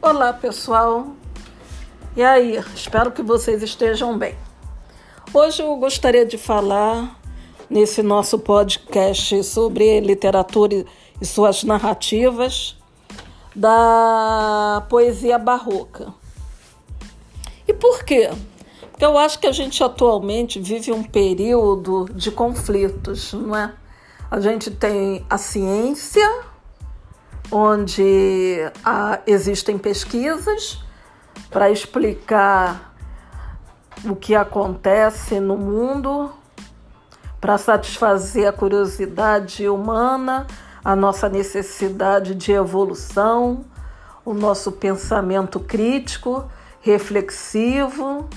Olá, pessoal. E aí, espero que vocês estejam bem. Hoje eu gostaria de falar nesse nosso podcast sobre literatura e suas narrativas da poesia barroca. E por quê? Porque eu acho que a gente atualmente vive um período de conflitos, não é? A gente tem a ciência onde há, existem pesquisas para explicar o que acontece no mundo, para satisfazer a curiosidade humana, a nossa necessidade de evolução, o nosso pensamento crítico, reflexivo.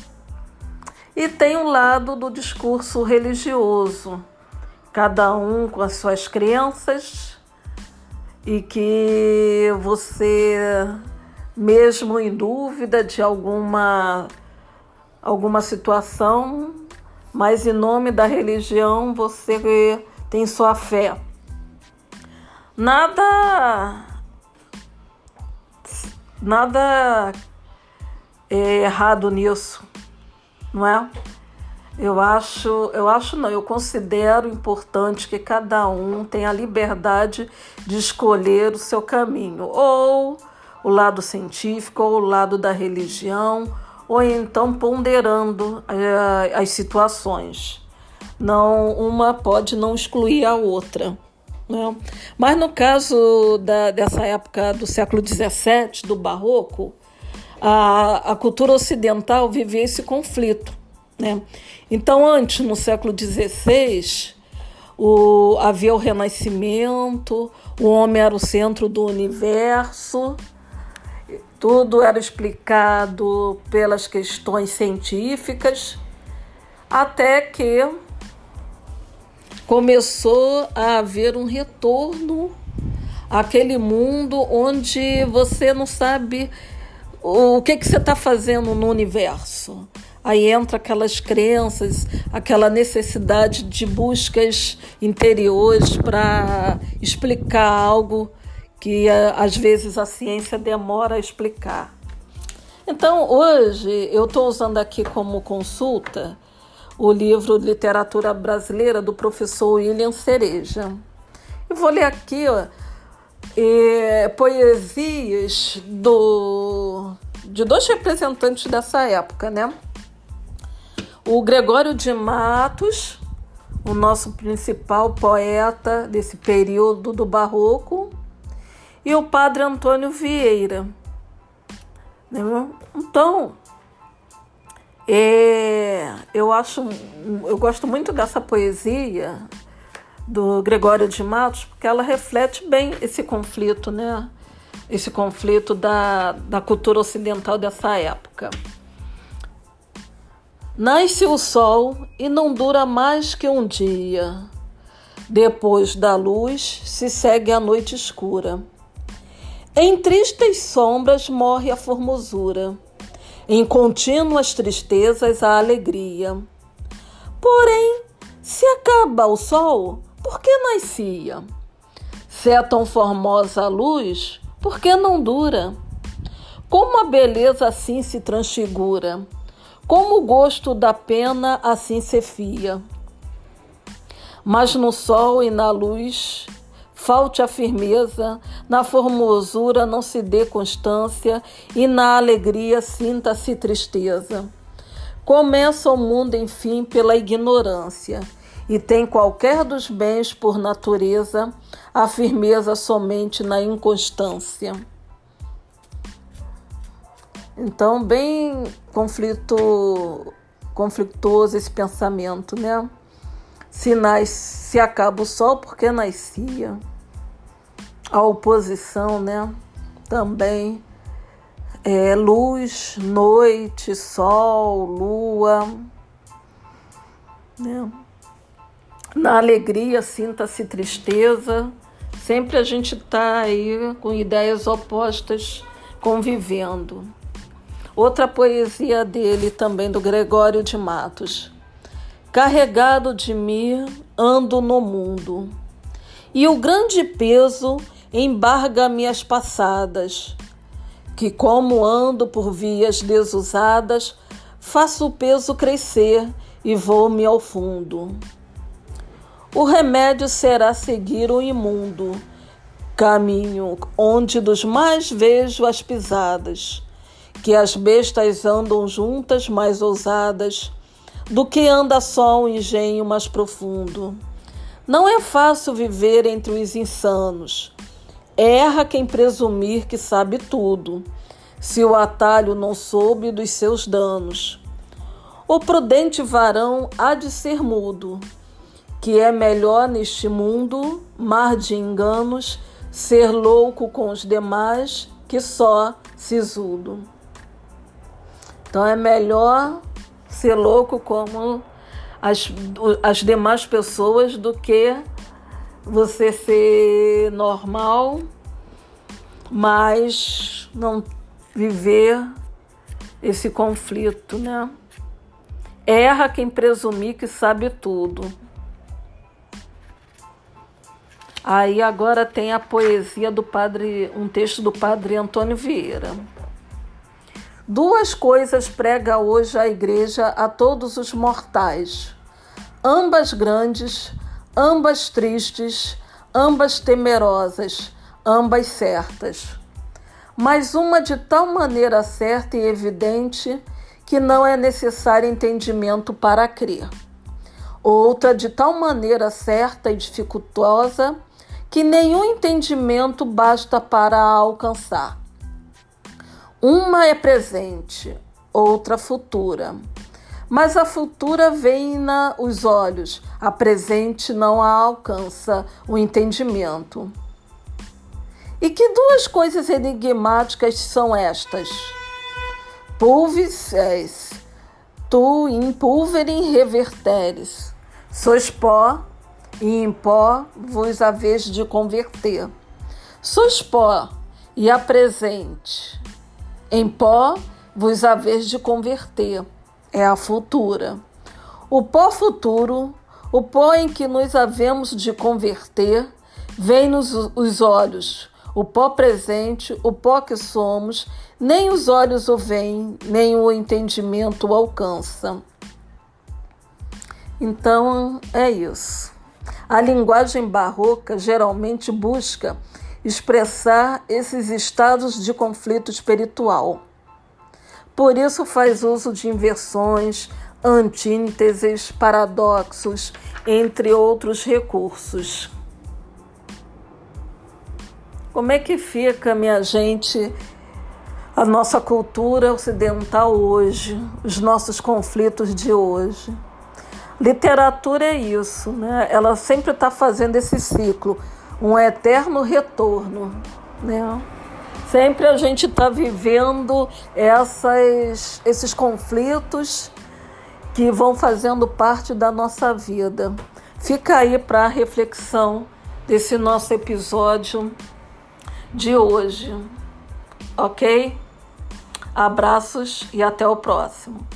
E tem um lado do discurso religioso, cada um com as suas crenças e que você, mesmo em dúvida de alguma, alguma situação, mas em nome da religião você tem sua fé. Nada. Nada é errado nisso, não é? Eu acho, eu acho não, eu considero importante que cada um tenha a liberdade de escolher o seu caminho, ou o lado científico, ou o lado da religião, ou então ponderando uh, as situações. Não, uma pode não excluir a outra. Né? Mas no caso da, dessa época do século XVII, do Barroco, a, a cultura ocidental vivia esse conflito né? Então, antes, no século XVI, o, havia o Renascimento, o homem era o centro do universo, tudo era explicado pelas questões científicas, até que começou a haver um retorno àquele mundo onde você não sabe o que, que você está fazendo no universo. Aí entra aquelas crenças, aquela necessidade de buscas interiores para explicar algo que eh, às vezes a ciência demora a explicar. Então, hoje eu estou usando aqui como consulta o livro Literatura Brasileira do professor William Cereja. E vou ler aqui ó, é, poesias do, de dois representantes dessa época, né? O Gregório de Matos, o nosso principal poeta desse período do Barroco, e o Padre Antônio Vieira. Né? Então, é, eu acho, eu gosto muito dessa poesia do Gregório de Matos, porque ela reflete bem esse conflito, né? Esse conflito da, da cultura ocidental dessa época. Nasce o sol e não dura mais que um dia. Depois da luz se segue a noite escura. Em tristes sombras morre a formosura, em contínuas tristezas a alegria. Porém, se acaba o sol, por que nascia? Se é tão formosa a luz, por que não dura? Como a beleza assim se transfigura? Como o gosto da pena assim se fia. Mas no sol e na luz falte a firmeza, na formosura não se dê constância e na alegria sinta-se tristeza. Começa o mundo, enfim, pela ignorância e tem qualquer dos bens por natureza a firmeza somente na inconstância. Então, bem conflito, conflituoso esse pensamento, né? Se, nas, se acaba o sol, porque nascia? A oposição, né? Também é, luz, noite, sol, lua. Né? Na alegria, sinta-se tristeza. Sempre a gente está aí com ideias opostas convivendo. Outra poesia dele, também do Gregório de Matos. Carregado de mim, ando no mundo, e o grande peso embarga minhas passadas, que, como ando por vias desusadas, faço o peso crescer e vou-me ao fundo. O remédio será seguir o imundo, caminho onde dos mais vejo as pisadas, que as bestas andam juntas mais ousadas, do que anda só o engenho mais profundo. Não é fácil viver entre os insanos. Erra quem presumir que sabe tudo, se o atalho não soube dos seus danos. O prudente varão há de ser mudo que é melhor neste mundo, mar de enganos, ser louco com os demais que só sisudo. Então é melhor ser louco como as, as demais pessoas do que você ser normal, mas não viver esse conflito, né? Erra quem presumir que sabe tudo. Aí agora tem a poesia do padre, um texto do padre Antônio Vieira. Duas coisas prega hoje a igreja a todos os mortais, ambas grandes, ambas tristes, ambas temerosas, ambas certas. Mas uma de tal maneira certa e evidente que não é necessário entendimento para crer. Outra de tal maneira certa e dificultosa que nenhum entendimento basta para alcançar. Uma é presente, outra futura. Mas a futura vem nos olhos, a presente não a alcança o entendimento. E que duas coisas enigmáticas são estas? Pulvis és, tu in pulverim reverteres, sois pó e em pó vos haveis de converter. Sois pó e apresente. Em pó vos haveis de converter. É a futura. O pó futuro, o pó em que nos havemos de converter, vem-nos os olhos. O pó presente, o pó que somos, nem os olhos o veem, nem o entendimento o alcança. Então é isso. A linguagem barroca geralmente busca expressar esses estados de conflito espiritual. Por isso faz uso de inversões, antíteses, paradoxos, entre outros recursos. Como é que fica, minha gente, a nossa cultura ocidental hoje, os nossos conflitos de hoje? Literatura é isso, né? Ela sempre está fazendo esse ciclo, um eterno retorno, né? Sempre a gente está vivendo essas, esses conflitos que vão fazendo parte da nossa vida. Fica aí para a reflexão desse nosso episódio de hoje, ok? Abraços e até o próximo.